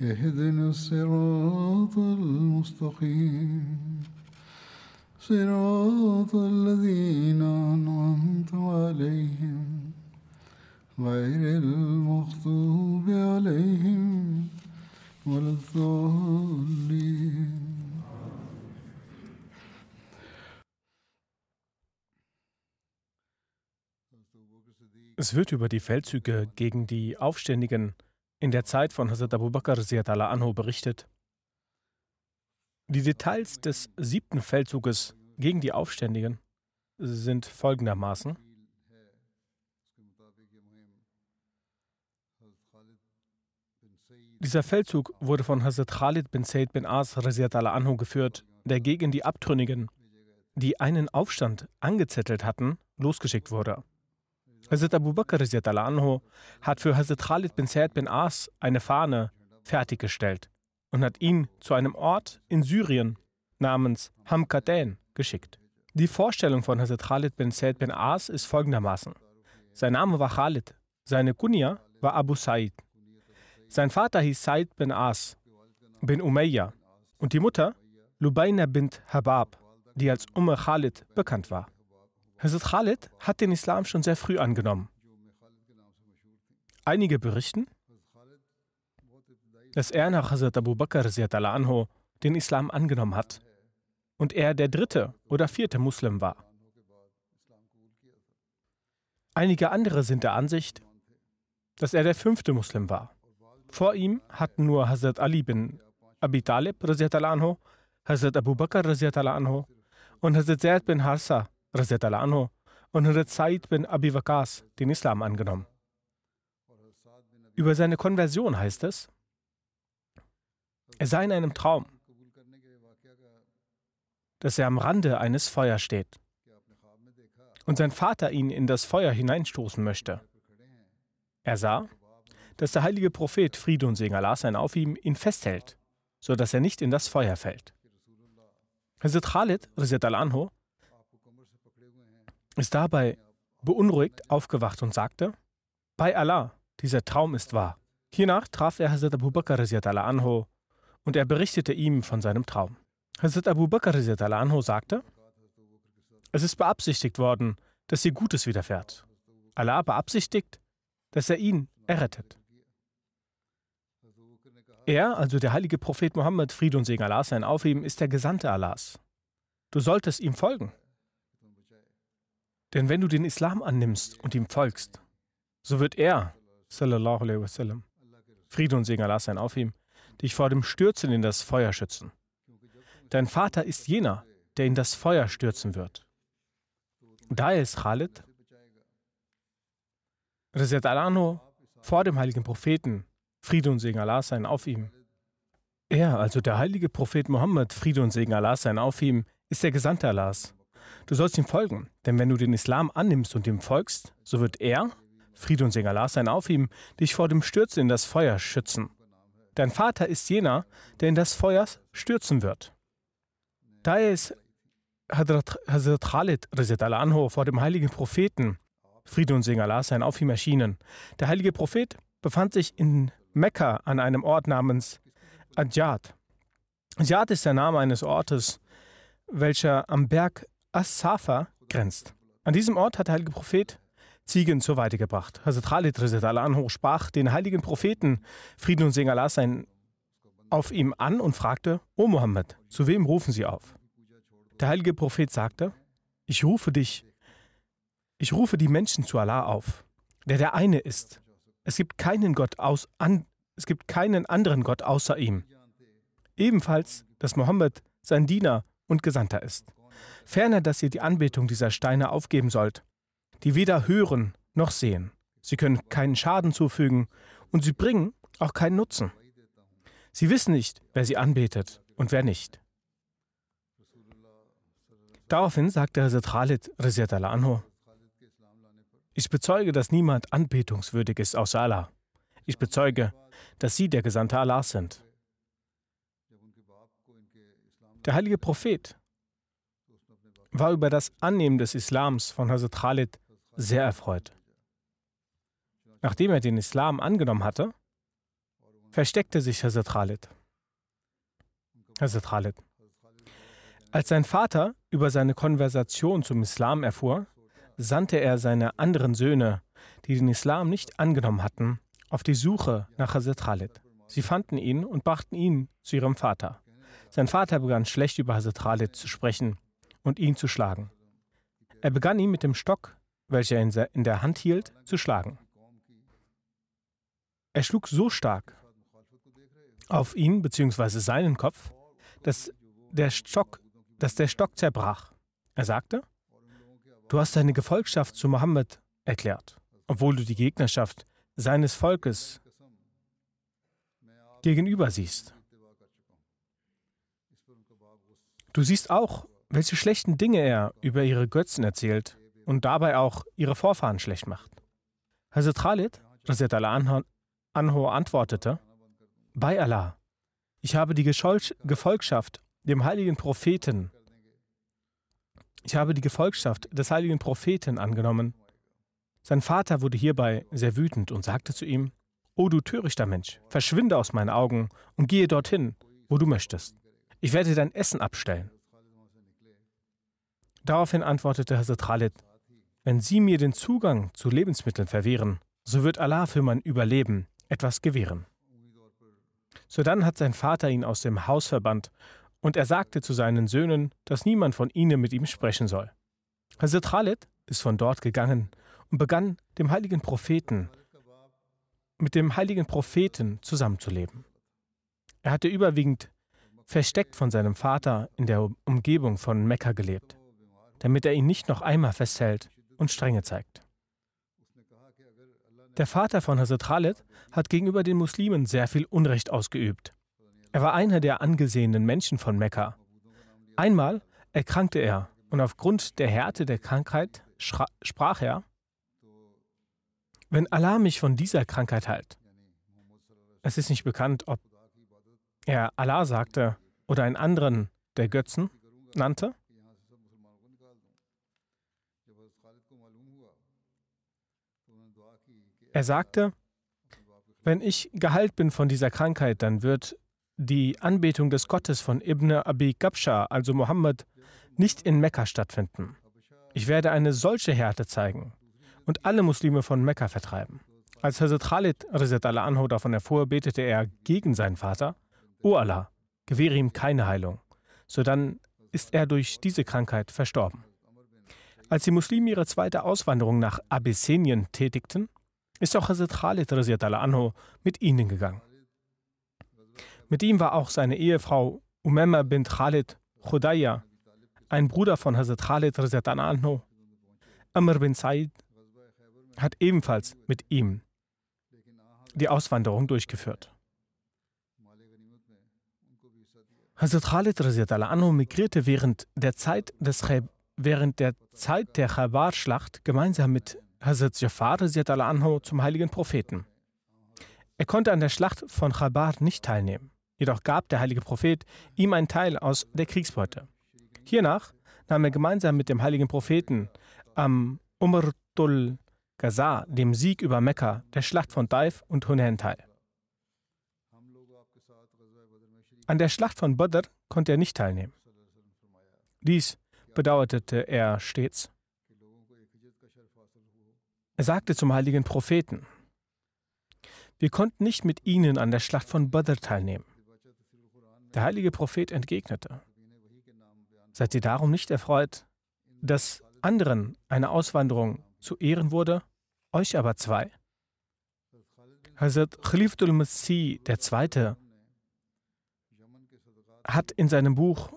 اهدنا الصراط المستقيم صراط الذين أنعمت عليهم غير المغضوب عليهم ولا الضالين Es wird über die Feldzüge gegen die Aufständigen in der Zeit von Hazrat Abu Bakr anhu berichtet. Die Details des siebten Feldzuges gegen die Aufständigen sind folgendermaßen. Dieser Feldzug wurde von Hazrat Khalid bin Said bin As anhu geführt, der gegen die Abtrünnigen, die einen Aufstand angezettelt hatten, losgeschickt wurde. Hazrat Abu Bakr anhu hat für Hazrat Khalid bin Said bin As eine Fahne fertiggestellt und hat ihn zu einem Ort in Syrien namens Hamkaden geschickt. Die Vorstellung von Hazrat Khalid bin Said bin As ist folgendermaßen. Sein Name war Khalid, seine Kunya war Abu Said. Sein Vater hieß Said bin As bin Umayya und die Mutter Lubayna bint Habab, die als Umme Khalid bekannt war. Hazrat Khalid hat den Islam schon sehr früh angenommen. Einige berichten, dass er nach Hazrat Abu Bakr anhu den Islam angenommen hat und er der dritte oder vierte Muslim war. Einige andere sind der Ansicht, dass er der fünfte Muslim war. Vor ihm hatten nur Hazrat Ali bin Abi Talib anhu, Hazrat Abu Bakr anhu und Hazrat Zaid bin Harsa anhu, und Hazrat Said bin Abi Waqas den Islam angenommen. Über seine Konversion heißt es, er sei in einem Traum, dass er am Rande eines Feuers steht und sein Vater ihn in das Feuer hineinstoßen möchte. Er sah, dass der heilige Prophet Friede und Segen Allah sein auf ihm ihn festhält, sodass er nicht in das Feuer fällt. Hazrat Khalid anhu, ist dabei beunruhigt aufgewacht und sagte, bei Allah, dieser Traum ist wahr. Hiernach traf er Hazrat Abu Bakr anhu und er berichtete ihm von seinem Traum. Hazrat Abu Bakr anhu sagte, es ist beabsichtigt worden, dass ihr Gutes widerfährt. Allah beabsichtigt, dass er ihn errettet. Er, also der heilige Prophet Mohammed, Friede und Segen Allah sein auf ihm, ist der Gesandte Allahs. Du solltest ihm folgen. Denn wenn du den Islam annimmst und ihm folgst, so wird er, sallallahu alaihi wasallam, Friede und Segen Allah sein auf ihm, dich vor dem Stürzen in das Feuer schützen. Dein Vater ist jener, der in das Feuer stürzen wird. Daher ist Khalid, Razat Alano, vor dem heiligen Propheten, Friede und Segen Allah sein auf ihm. Er, also der heilige Prophet Mohammed, Friede und Segen Allah sein auf ihm, ist der Gesandte Allahs. Du sollst ihm folgen, denn wenn du den Islam annimmst und ihm folgst, so wird er, Friede und Segen Allah sein auf ihm, dich vor dem Stürzen in das Feuer schützen. Dein Vater ist jener, der in das Feuer stürzen wird. Daher ist Hazrat, Hazrat Khalid anhu, vor dem heiligen Propheten, Friede und Segen Allah sein auf ihm erschienen. Der heilige Prophet befand sich in Mekka an einem Ort namens Adjad. Adjad ist der Name eines Ortes, welcher am Berg As-Safa grenzt. An diesem Ort hat der heilige Prophet Ziegen zur Weide gebracht. Hazrat Khalid anhu sprach den heiligen Propheten, Frieden und Segen Allah sein auf ihm an und fragte, O Mohammed, zu wem rufen Sie auf? Der heilige Prophet sagte, ich rufe dich, ich rufe die Menschen zu Allah auf, der der eine ist. Es gibt keinen Gott aus, an, es gibt keinen anderen Gott außer ihm. Ebenfalls, dass Mohammed sein Diener und Gesandter ist. Ferner, dass ihr die Anbetung dieser Steine aufgeben sollt, die weder hören noch sehen. Sie können keinen Schaden zufügen und sie bringen auch keinen Nutzen. Sie wissen nicht, wer sie anbetet und wer nicht. Daraufhin sagte Hazrat Khalid anhu, ich bezeuge, dass niemand anbetungswürdig ist außer Allah. Ich bezeuge, dass Sie der Gesandte Allah sind. Der heilige Prophet war über das Annehmen des Islams von Hazrat Khalid sehr erfreut. Nachdem er den Islam angenommen hatte, versteckte sich Hazrat Khalid. Hazrat Khalid. Als sein Vater über seine Konversation zum Islam erfuhr, sandte er seine anderen Söhne, die den Islam nicht angenommen hatten, auf die Suche nach Hazrat Khalid. Sie fanden ihn und brachten ihn zu ihrem Vater. Sein Vater begann schlecht über Hazrat Khalid zu sprechen und ihn zu schlagen. Er begann ihn mit dem Stock, welcher er in der Hand hielt, zu schlagen. Er schlug so stark auf ihn bzw. seinen Kopf, dass der Stock, dass der Stock zerbrach. Er sagte, du hast deine Gefolgschaft zu Mohammed erklärt, obwohl du die Gegnerschaft seines Volkes gegenüber siehst. Du siehst auch, welche schlechten Dinge er über ihre Götzen erzählt und dabei auch ihre Vorfahren schlecht macht. Hazrat Khalid Anho antwortete, bei Allah, ich habe die Gefolgschaft dem heiligen Propheten, ich habe die Gefolgschaft des heiligen Propheten angenommen. Sein Vater wurde hierbei sehr wütend und sagte zu ihm, O du törichter Mensch, verschwinde aus meinen Augen und gehe dorthin, wo du möchtest. Ich werde dein Essen abstellen. Daraufhin antwortete Hazrat Khalid, wenn Sie mir den Zugang zu Lebensmitteln verwehren, so wird Allah für mein Überleben etwas gewähren. Sodann hat sein Vater ihn aus dem Haus verbannt und er sagte zu seinen Söhnen, dass niemand von ihnen mit ihm sprechen soll. Hazrat Khalid ist von dort gegangen und begann dem heiligen Propheten mit dem heiligen Propheten zusammenzuleben. Er hatte überwiegend versteckt von seinem Vater in der Umgebung von Mekka gelebt, damit er ihn nicht noch einmal festhält und Strenge zeigt. Der Vater von Hazrat Khalid hat gegenüber den Muslimen sehr viel Unrecht ausgeübt. Er war einer der angesehenen Menschen von Mekka. Einmal erkrankte er und aufgrund der Härte der Krankheit sprach er, wenn Allah mich von dieser Krankheit heilt. Es ist nicht bekannt, ob er Allah sagte oder einen anderen der Götzen nannte? Er sagte, wenn ich geheilt bin von dieser Krankheit, dann wird die Anbetung des Gottes von Ibn Abi Kabsha, also Mohammed, nicht in Mekka stattfinden. Ich werde eine solche Härte zeigen und alle Muslime von Mekka vertreiben. Als Hazrat Khalid anhu davon erfuhr, betete er gegen seinen Vater O Allah, gewähre ihm keine Heilung. Sodann ist er durch diese Krankheit verstorben. Als die Muslime ihre zweite Auswanderung nach Abyssinien tätigten, ist auch Hazrat Khalid anhu mit ihnen gegangen. Mit ihm war auch seine Ehefrau Umemma bint Khalid Khudaya, ein Bruder von Hazrat Khalid anhu. Amr bin Said hat ebenfalls mit ihm die Auswanderung durchgeführt. Hazrat Khalid anhu migrierte während der Zeit, des, während der, Zeit der Khabar-Schlacht gemeinsam mit Hazrat Jafar zum heiligen Propheten. Er konnte an der Schlacht von Khabar nicht teilnehmen. Jedoch gab der heilige Prophet ihm einen Teil aus der Kriegsbeute. Hiernach nahm er gemeinsam mit dem heiligen Propheten am Umrtul Gaza, dem Sieg über Mekka, der Schlacht von Daif und Hunain teil. An der Schlacht von Badr konnte er nicht teilnehmen. Dies bedauerte er stets. Er sagte zum heiligen Propheten, wir konnten nicht mit ihnen an der Schlacht von Badr teilnehmen. Der heilige Prophet entgegnete, Seid ihr darum nicht erfreut, dass anderen eine Auswanderung zu Ehren wurde, euch aber zwei? Hazrat Khalifatul Masih II. hat in seinem Buch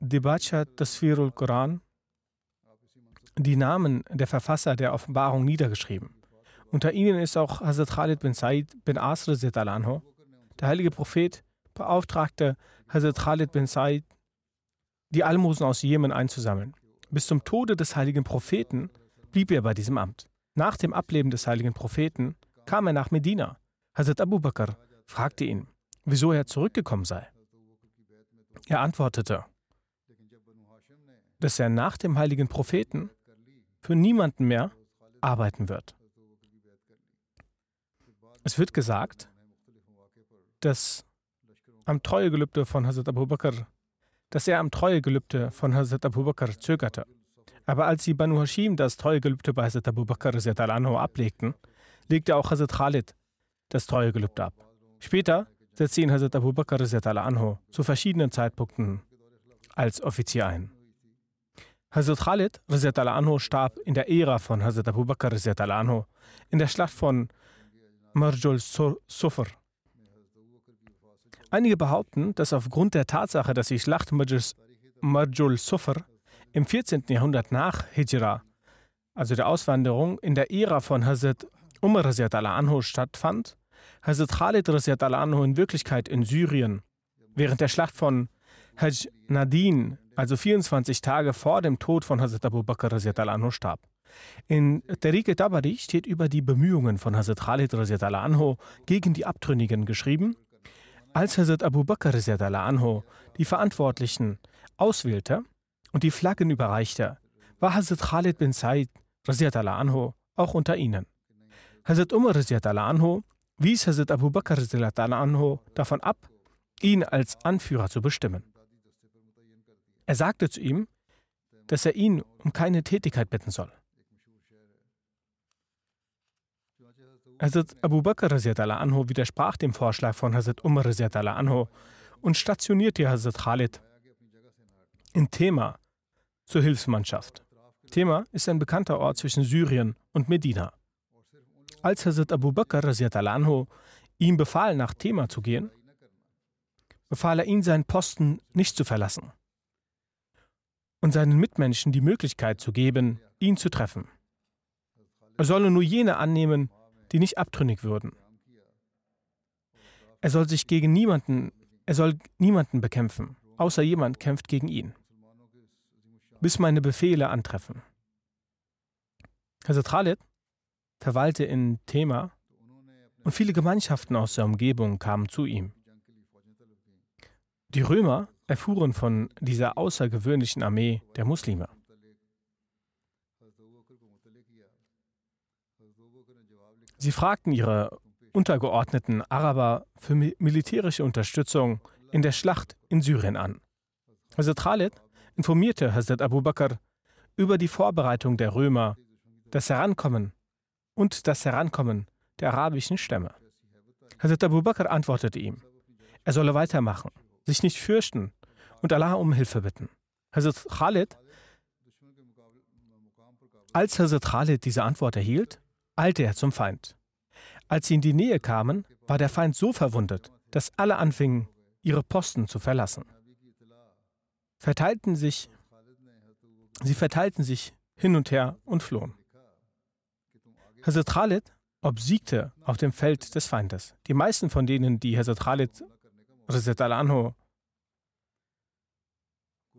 Debacha Tasfirul Quran die Namen der Verfasser der Offenbarung niedergeschrieben. Unter ihnen ist auch Hazrat Khalid bin Said bin Asr anho. Der heilige Prophet beauftragte Hazrat Khalid bin Said, die Almosen aus Jemen einzusammeln. Bis zum Tode des heiligen Propheten blieb er bei diesem Amt. Nach dem Ableben des heiligen Propheten kam er nach Medina. Hazrat Abu Bakr fragte ihn, wieso er zurückgekommen sei. Er antwortete, dass er nach dem heiligen Propheten für niemanden mehr arbeiten wird. Es wird gesagt, dass am Treuegelübde von Hazrat Abu Bakr, dass er am Treuegelübde von Hazrat Abu Bakr zögerte. Aber als sie Banu Hashim das Treuegelübde bei Hazrat Abu Bakr anhu ablegten, legte auch Hazrat Khalid das Treuegelübde ab. Später setzte ihn Hazrat Abu Bakr anhu zu verschiedenen Zeitpunkten als Offizier ein. Hazrat Khalid anhu starb in der Ära von Hazrat Abu Bakr anhu in der Schlacht von Marjul Sufr. Einige behaupten, dass aufgrund der Tatsache, dass die Schlacht Marjul Sufr im 14. Jahrhundert nach Hijra, also der Auswanderung, in der Ära von Hazrat Umar anhu stattfand, Hazrat Khalid anhu in Wirklichkeit in Syrien während der Schlacht von Hajj Nadin also 24 Tage vor dem Tod von Hazrat Abu Bakr anhu starb. In Tariq Tabari steht über die Bemühungen von Hazrat Khalid anhu gegen die Abtrünnigen geschrieben. Als Hazrat Abu Bakr anhu die Verantwortlichen auswählte und die Flaggen überreichte, war Hazrat Khalid bin Said anhu auch unter ihnen. Hazrat Umar anhu wies Hazrat Abu Bakr anhu davon ab, ihn als Anführer zu bestimmen. Er sagte zu ihm, dass er ihn um keine Tätigkeit bitten soll. Hazrat Abu Bakr anhu widersprach dem Vorschlag von Hazrat Umar anhu und stationierte Hazrat Khalid in Thema zur Hilfsmannschaft. Thema ist ein bekannter Ort zwischen Syrien und Medina. Als Hazrat Abu Bakr anhu ihm befahl, nach Thema zu gehen, befahl er ihn, seinen Posten nicht zu verlassen und seinen Mitmenschen die Möglichkeit zu geben, ihn zu treffen. Er solle nur jene annehmen, die nicht abtrünnig würden. Er soll sich gegen niemanden, er soll niemanden bekämpfen, außer jemand kämpft gegen ihn, bis meine Befehle antreffen. Hazrat Khalid verweilte in Thema und viele Gemeinschaften aus der Umgebung kamen zu ihm. Die Römer erfuhren von dieser außergewöhnlichen Armee der Muslime. Sie fragten ihre untergeordneten Araber für militärische Unterstützung in der Schlacht in Syrien an. Hazrat Khalid informierte Hazrat Abu Bakr über die Vorbereitung der Römer, das Herankommen und das Herankommen der arabischen Stämme. Hazrat Abu Bakr antwortete ihm, er solle weitermachen sich nicht fürchten und Allah um Hilfe bitten. Hazrat Khalid, als Hazrat Khalid diese Antwort erhielt, eilte er zum Feind. Als sie in die Nähe kamen, war der Feind so verwundet, dass alle anfingen, ihre Posten zu verlassen. Verteilten sich, sie verteilten sich hin und her und flohen. Hazrat Khalid obsiegte auf dem Feld des Feindes. Die meisten von denen, die Hazrat Khalid anhu,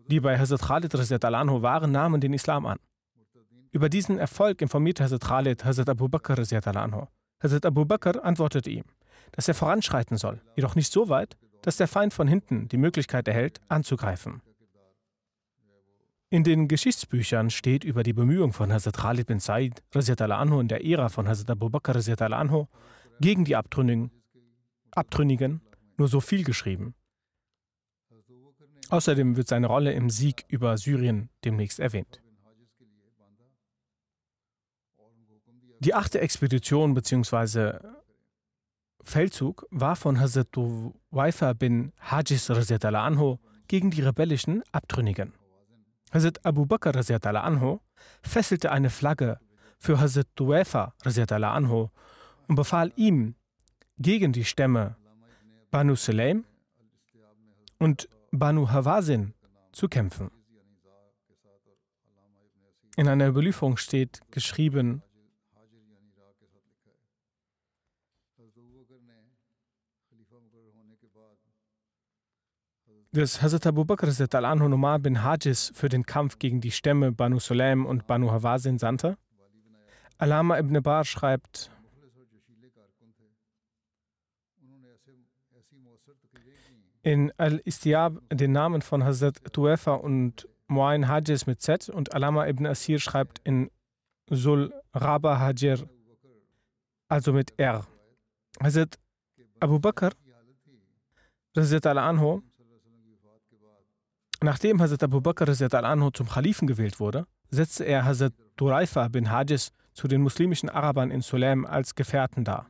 die bei Hazrat Khalid anhu waren, nahmen den Islam an. Über diesen Erfolg informierte Hazrat Khalid Hazrat Abu Bakr anhu. Hazrat Abu Bakr antwortete ihm, dass er voranschreiten soll, jedoch nicht so weit, dass der Feind von hinten die Möglichkeit erhält, anzugreifen. In den Geschichtsbüchern steht über die Bemühung von Hazrat Khalid bin Said anhu in der Ära von Hazrat Abu Bakr anhu gegen die Abtrünnigen, Abtrünnigen nur so viel geschrieben. Außerdem wird seine Rolle im Sieg über Syrien demnächst erwähnt. Die achte Expedition bzw. Feldzug war von Hazrat Waifa bin Hajis anhu gegen die rebellischen Abtrünnigen. Hazrat Abu Bakr anhu fesselte eine Flagge für Hazrat Waifa anhu und befahl ihm, gegen die Stämme Banu Sulaim und Banu Hawazin zu kämpfen. In einer Überlieferung steht geschrieben, dass Hazrat Abu Bakr anhu Numar bin Hajis für den Kampf gegen die Stämme Banu Sulaim und Banu Hawazin sandte. Alama ibn Bar schreibt, in Al-Istiab den Namen von Hazrat Tuefa und Muain Hajis mit Z und Alama ibn Asir schreibt in Sul Raba Hajir, also mit R. Hazrat Abu Bakr, Hazrat al-Anho, Nachdem Hazrat Abu Bakr anhu zum Khalifen gewählt wurde, setzte er Hazrat Duraifa bin Hajis zu den muslimischen Arabern in Sulaim als Gefährten dar.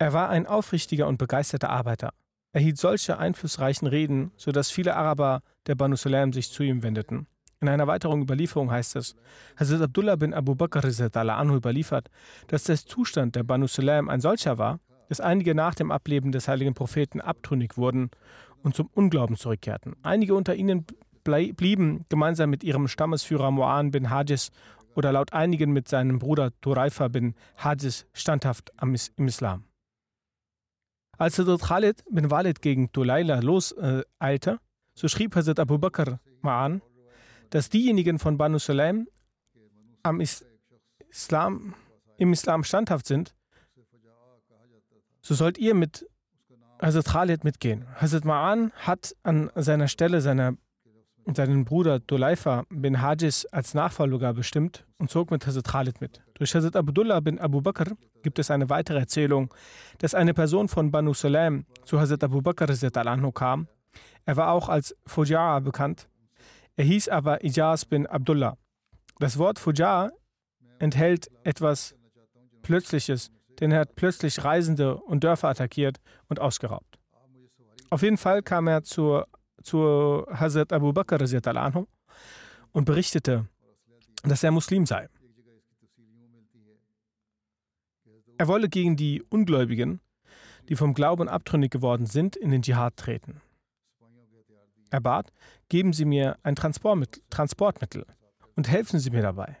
Er war ein aufrichtiger und begeisterter Arbeiter. Er hielt solche einflussreichen Reden, sodass viele Araber der Banu Sulaim sich zu ihm wendeten. In einer weiteren Überlieferung heißt es, Hazrat Abdullah bin Abu Bakr anhu überliefert, dass der Zustand der Banu Sulaim ein solcher war, dass einige nach dem Ableben des heiligen Propheten abtrünnig wurden und zum Unglauben zurückkehrten. Einige unter ihnen blieben gemeinsam mit ihrem Stammesführer Mu'an bin Hajis oder laut einigen mit seinem Bruder Turaifa bin Hajis standhaft im Islam. Als Hazrat Khalid bin Walid gegen Tulaila loseilte, äh, so schrieb Hazrat Abu Bakr Ma'an, dass diejenigen von Banu Sulaim am Islam, im Islam standhaft sind, so sollt ihr mit Hazrat Khalid mitgehen. Hazrat Ma'an hat an seiner Stelle seiner, seinen Bruder Dulaifa bin Hajis als Nachfolger bestimmt und zog mit Hazrat Khalid mit. Durch Hazrat Abdullah bin Abu Bakr gibt es eine weitere Erzählung, dass eine Person von Banu Salam zu Hazrat Abu Bakr anhu kam. Er war auch als Fuja'a bekannt. Er hieß aber Ijaz bin Abdullah. Das Wort Fuja'a enthält etwas Plötzliches, denn er hat plötzlich Reisende und Dörfer attackiert und ausgeraubt. Auf jeden Fall kam er zu, zu Hazrat Abu Bakr und berichtete, dass er Muslim sei. Er wolle gegen die Ungläubigen, die vom Glauben abtrünnig geworden sind, in den Dschihad treten. Er bat, geben Sie mir ein Transportmittel, und helfen Sie mir dabei.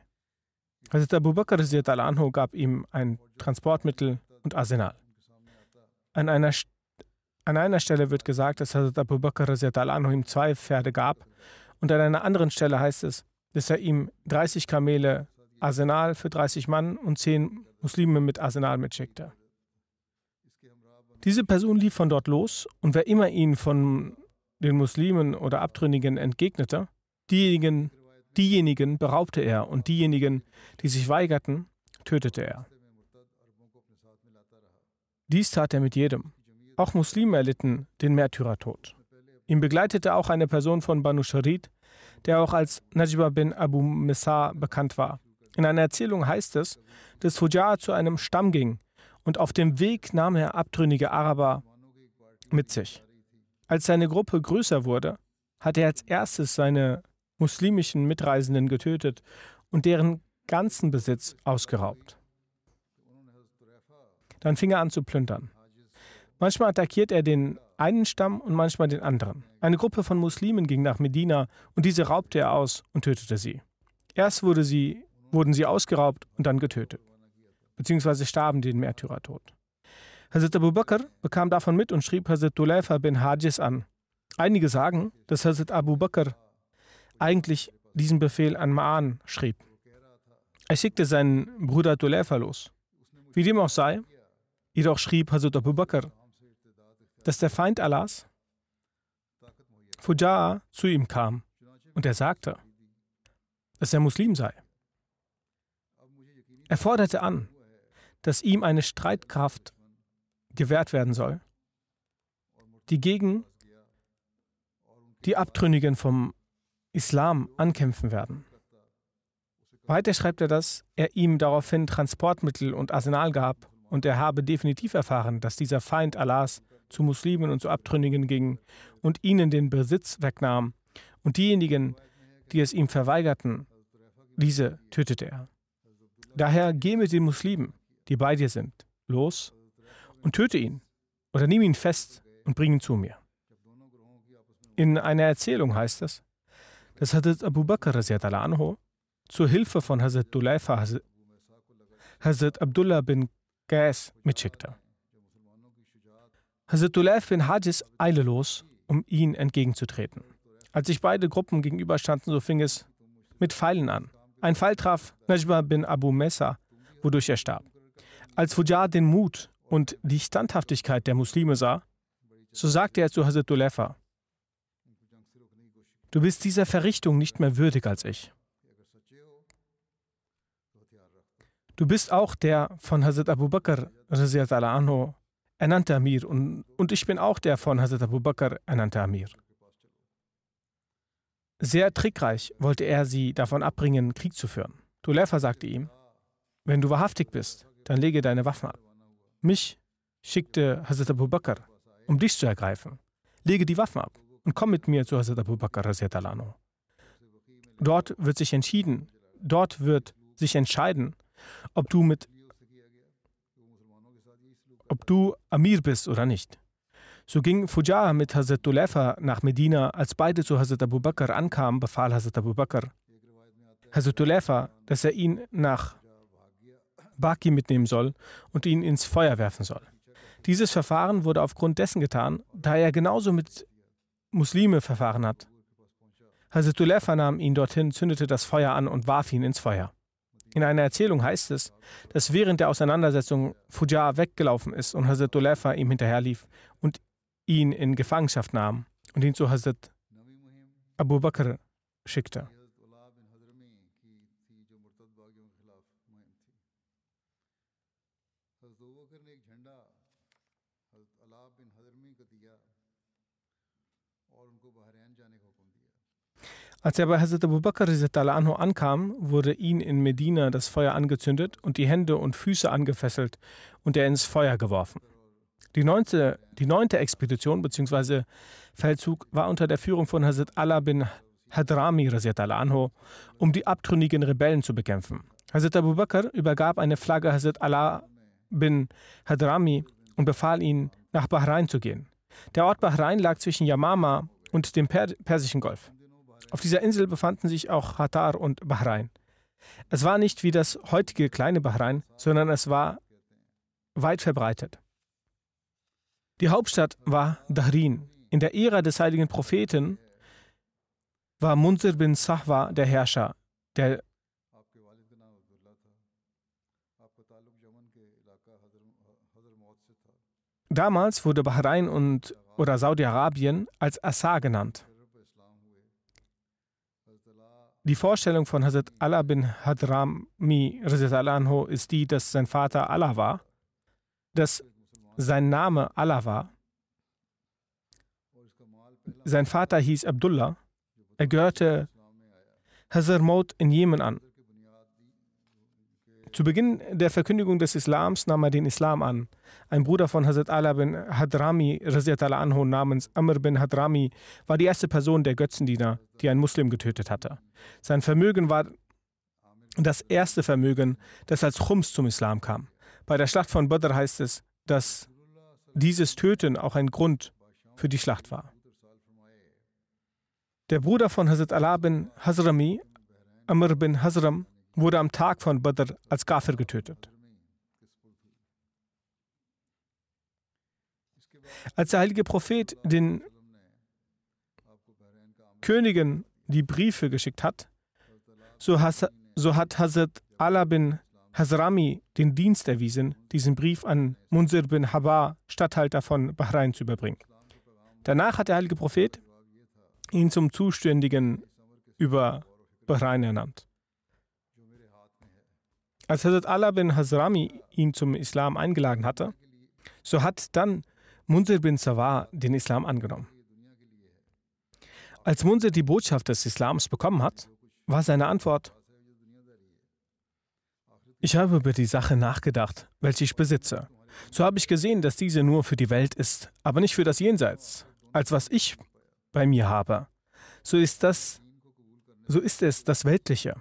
Hazrat Abu Bakr gab ihm ein Transportmittel und Arsenal. An einer, an einer Stelle wird gesagt, dass Hazrat Abu Bakr ihm zwei Pferde gab und an einer anderen Stelle heißt es, dass er ihm 30 Kamele Arsenal für 30 Mann und 10 Muslime mit Arsenal mitschickte. Diese Person lief von dort los und wer immer ihn von den Muslimen oder Abtrünnigen entgegnete, diejenigen Diejenigen beraubte er und diejenigen, die sich weigerten, tötete er. Dies tat er mit jedem. Auch Muslime erlitten den Märtyrertod. Ihm begleitete auch eine Person von Banu Sharid, der auch als Najba bin Abu Messar bekannt war. In einer Erzählung heißt es, dass Fujar zu einem Stamm ging und auf dem Weg nahm er abtrünnige Araber mit sich. Als seine Gruppe größer wurde, hat er als erstes seine muslimischen Mitreisenden getötet und deren ganzen Besitz ausgeraubt. Dann fing er an zu plündern. Manchmal attackiert er den einen Stamm und manchmal den anderen. Eine Gruppe von Muslimen ging nach Medina und diese raubte er aus und tötete sie. Erst wurde sie, wurden sie ausgeraubt und dann getötet, beziehungsweise starben den Märtyrertod. Hazrat Abu Bakr bekam davon mit und schrieb Hazrat Dulayfa bin Hajis an. Einige sagen, dass Hazrat Abu Bakr eigentlich diesen Befehl an Ma'an schrieb. Er schickte seinen Bruder Dulefa los. Wie dem auch sei, jedoch schrieb Hazrat Abu Bakr, dass der Feind Allahs, Fuja'a, zu ihm kam und er sagte, dass er Muslim sei. Er forderte an, dass ihm eine Streitkraft gewährt werden soll, die gegen die Abtrünnigen vom Islam ankämpfen werden. Weiter schreibt er, dass er ihm daraufhin Transportmittel und Arsenal gab und er habe definitiv erfahren, dass dieser Feind Allahs zu Muslimen und zu Abtrünnigen ging und ihnen den Besitz wegnahm und diejenigen, die es ihm verweigerten, diese tötete er. Daher geh mit den Muslimen, die bei dir sind, los und töte ihn oder nimm ihn fest und bring ihn zu mir. In einer Erzählung heißt es, dass Hazrat Abu Bakr anhu, zur Hilfe von Hazrat Dulayfa Hazrat Abdullah bin Qais mitschickte. Hazrat Dulayf bin Hajis eile los, um ihn entgegenzutreten. Als sich beide Gruppen gegenüberstanden, so fing es mit Pfeilen an. Ein Pfeil traf Najma bin Abu Mesa, wodurch er starb. Als Fujar den Mut und die Standhaftigkeit der Muslime sah, so sagte er zu Hazrat Dulefa, Du bist dieser Verrichtung nicht mehr würdig als ich. Du bist auch der von Hazrat Abu Bakr anhu, ernannte Amir und, und ich bin auch der von Hazrat Abu Bakr ernannte Amir. Sehr trickreich wollte er sie davon abbringen, Krieg zu führen. Tulefa sagte ihm, wenn du wahrhaftig bist, dann lege deine Waffen ab. Mich schickte Hazrat Abu Bakr, um dich zu ergreifen. Lege die Waffen ab und komm mit mir zu Hazrat Abu Bakr. Dort wird sich entschieden, dort wird sich entscheiden, ob du mit ob du Amir bist oder nicht. So ging Fujar mit Hazrat Dulefa nach Medina. Als beide zu Hazrat Abu Bakr ankamen, befahl Hazrat Abu Bakr Hazrat Dulefa, dass er ihn nach Baki mitnehmen soll und ihn ins Feuer werfen soll. Dieses Verfahren wurde aufgrund dessen getan, da er genauso mit Muslime verfahren hat. Hazrat Dulefa nahm ihn dorthin, zündete das Feuer an und warf ihn ins Feuer. In einer Erzählung heißt es, dass während der Auseinandersetzung Fujar weggelaufen ist und Hazrat Dulefa ihm hinterherlief und ihn in Gefangenschaft nahm und ihn zu Hazrat Abu Bakr schickte. Als er bei Hazrat Abu Bakr anhu ankam, wurde ihn in Medina das Feuer angezündet und die Hände und Füße angefesselt und er ins Feuer geworfen. Die neunte, die neunte Expedition bzw. Feldzug war unter der Führung von Hazrat Allah bin Hadrami anhu, um die abtrünnigen Rebellen zu bekämpfen. Hazrat Abu Bakr übergab eine Flagge Hazrat Allah bin Hadrami und befahl ihn, nach Bahrain zu gehen. Der Ort Bahrain lag zwischen Yamama und dem per Persischen Golf. Auf dieser Insel befanden sich auch Hatar und Bahrain. Es war nicht wie das heutige kleine Bahrain, sondern es war weit verbreitet. Die Hauptstadt war Dahrin. In der Ära des heiligen Propheten war Munzir bin Sahwa der Herrscher, der Damals wurde Bahrain und oder Saudi-Arabien als Assar genannt. Die Vorstellung von Hazrat Allah bin Hadrami anhu ist die, dass sein Vater Allah war, dass sein Name Allah war. Sein Vater hieß Abdullah. Er gehörte Hazar Maut in Jemen an. Zu Beginn der Verkündigung des Islams nahm er den Islam an. Ein Bruder von Hazrat Allah bin Hadrami anhu namens Amr bin Hadrami war die erste Person der Götzendiener, die einen Muslim getötet hatte. Sein Vermögen war das erste Vermögen, das als Chums zum Islam kam. Bei der Schlacht von Badr heißt es, dass dieses Töten auch ein Grund für die Schlacht war. Der Bruder von Hazrat Allah bin Hazrami, Amr bin Hazram, wurde am Tag von Badr als Kafir getötet. Als der heilige Prophet den Königen die Briefe geschickt hat, so, hat Hazrat Allah bin Hazrami den Dienst erwiesen, diesen Brief an Munzir bin Habar, Statthalter von Bahrain, zu überbringen. Danach hat der heilige Prophet ihn zum Zuständigen über Bahrain ernannt. Als Hazrat Allah bin Hazrami ihn zum Islam eingeladen hatte, so hat dann Munzir bin Sawar den Islam angenommen. Als Munzir die Botschaft des Islams bekommen hat, war seine Antwort, Ich habe über die Sache nachgedacht, welche ich besitze. So habe ich gesehen, dass diese nur für die Welt ist, aber nicht für das Jenseits, als was ich bei mir habe. So ist das, so ist es das Weltliche.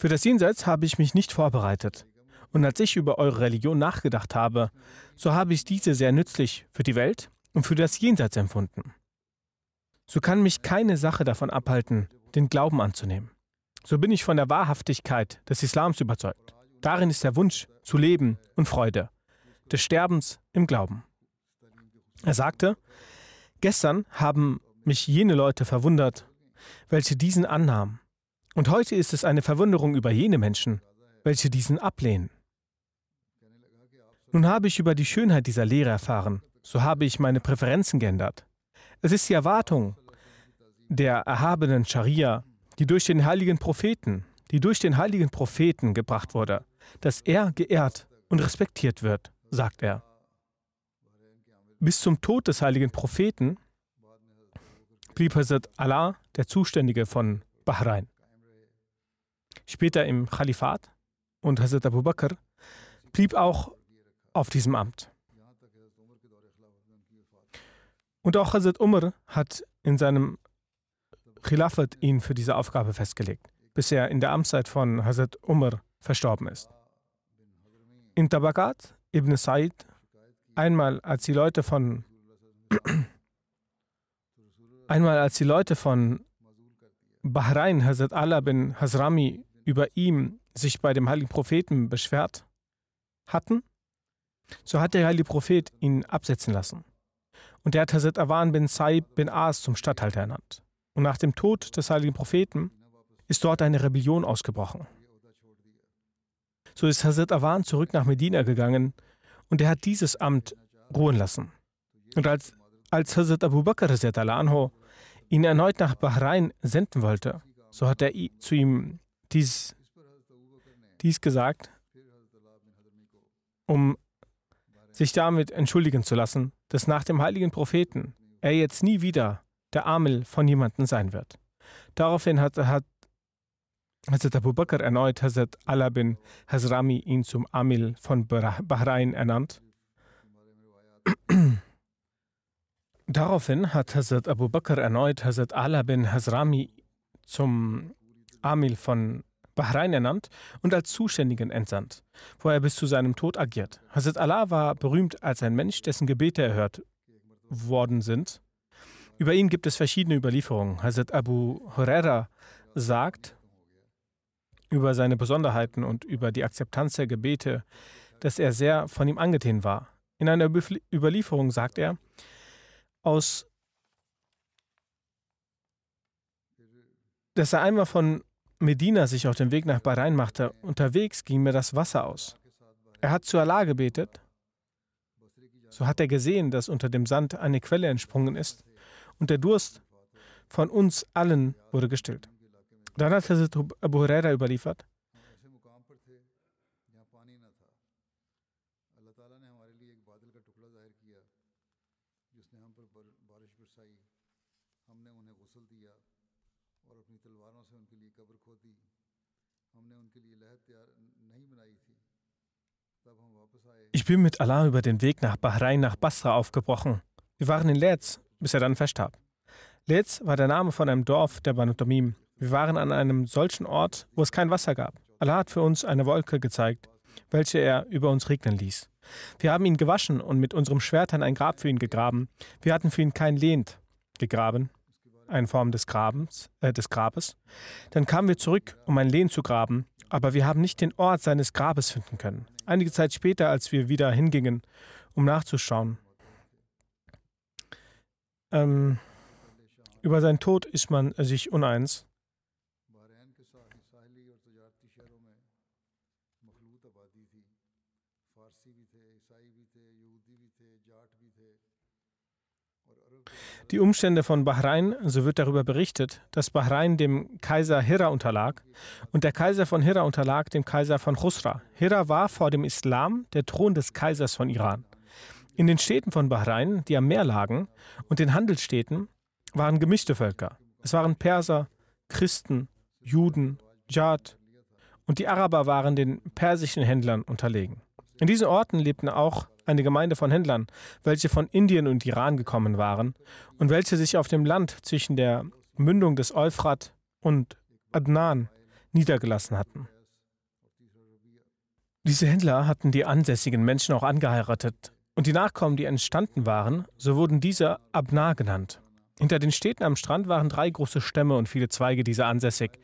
Für das Jenseits habe ich mich nicht vorbereitet. Und als ich über eure Religion nachgedacht habe, so habe ich diese sehr nützlich für die Welt und für das Jenseits empfunden. So kann mich keine Sache davon abhalten, den Glauben anzunehmen. So bin ich von der Wahrhaftigkeit des Islams überzeugt. Darin ist der Wunsch zu leben und Freude, des Sterbens im Glauben. Er sagte, gestern haben mich jene Leute verwundert, welche diesen annahmen. Und heute ist es eine Verwunderung über jene Menschen, welche diesen ablehnen. Nun habe ich über die Schönheit dieser Lehre erfahren, so habe ich meine Präferenzen geändert. Es ist die Erwartung der erhabenen Scharia, die durch den heiligen Propheten, die durch den heiligen Propheten gebracht wurde, dass er geehrt und respektiert wird, sagt er. Bis zum Tod des heiligen Propheten blieb Hazrat Allah der Zuständige von Bahrain. Später im Khalifat und Hazrat Abu Bakr blieb auch auf diesem Amt. Und auch Hazrat Umar hat in seinem Khilafat ihn für diese Aufgabe festgelegt, bis er in der Amtszeit von Hazrat Umar verstorben ist. In Tabakat ibn Said, einmal als die Leute von einmal als die Leute von Bahrain Hazrat Allah bin Hazrami über ihm sich bei dem heiligen Propheten beschwert hatten, so hat der heilige Prophet ihn absetzen lassen. Und er hat Hazrat Awan bin Saib bin As zum Statthalter ernannt. Und nach dem Tod des heiligen Propheten ist dort eine Rebellion ausgebrochen. So ist Hazrat Awan zurück nach Medina gegangen und er hat dieses Amt ruhen lassen. Und als, als Hazrat Abu Bakr anho, ihn erneut nach Bahrain senden wollte, so hat er zu ihm dies, dies gesagt, um sich damit entschuldigen zu lassen, dass nach dem heiligen Propheten er jetzt nie wieder der Amel von jemandem sein wird. Daraufhin hat, hat Hazrat Abu Bakr erneut Hazrat Allah bin Hazrami ihn zum Amil von Bahrain ernannt. Daraufhin hat Hazrat Abu Bakr erneut Hazrat Allah bin Hazrami zum Amil von Bahrain ernannt und als Zuständigen entsandt, wo er bis zu seinem Tod agiert. Hazrat Allah war berühmt als ein Mensch, dessen Gebete erhört worden sind. Über ihn gibt es verschiedene Überlieferungen. Hazrat Abu Huraira sagt über seine Besonderheiten und über die Akzeptanz der Gebete, dass er sehr von ihm angetan war. In einer Überlieferung sagt er, aus, dass er einmal von Medina sich auf den Weg nach Bahrain machte. Unterwegs ging mir das Wasser aus. Er hat zu Allah gebetet. So hat er gesehen, dass unter dem Sand eine Quelle entsprungen ist und der Durst von uns allen wurde gestillt. Dann hat Hazrat Abu Huraira überliefert, Ich bin mit Allah über den Weg nach Bahrain nach Basra aufgebrochen. Wir waren in Lez, bis er dann verstarb. Lez war der Name von einem Dorf der Banu Tamim. Wir waren an einem solchen Ort, wo es kein Wasser gab. Allah hat für uns eine Wolke gezeigt, welche er über uns regnen ließ. Wir haben ihn gewaschen und mit unserem Schwertern ein Grab für ihn gegraben. Wir hatten für ihn kein Lehnt gegraben, eine Form des, Grabens, äh, des Grabes. Dann kamen wir zurück, um ein Lehn zu graben, aber wir haben nicht den Ort seines Grabes finden können. Einige Zeit später, als wir wieder hingingen, um nachzuschauen, ähm, über seinen Tod ist man sich uneins. Die Umstände von Bahrain, so wird darüber berichtet, dass Bahrain dem Kaiser Hira unterlag und der Kaiser von Hira unterlag dem Kaiser von Khusra. Hira war vor dem Islam der Thron des Kaisers von Iran. In den Städten von Bahrain, die am Meer lagen, und den Handelsstädten waren gemischte Völker. Es waren Perser, Christen, Juden, Dschad und die Araber waren den persischen Händlern unterlegen. In diesen Orten lebten auch eine Gemeinde von Händlern, welche von Indien und Iran gekommen waren und welche sich auf dem Land zwischen der Mündung des Euphrat und Adnan niedergelassen hatten. Diese Händler hatten die ansässigen Menschen auch angeheiratet und die Nachkommen, die entstanden waren, so wurden diese Abna genannt. Hinter den Städten am Strand waren drei große Stämme und viele Zweige dieser ansässig.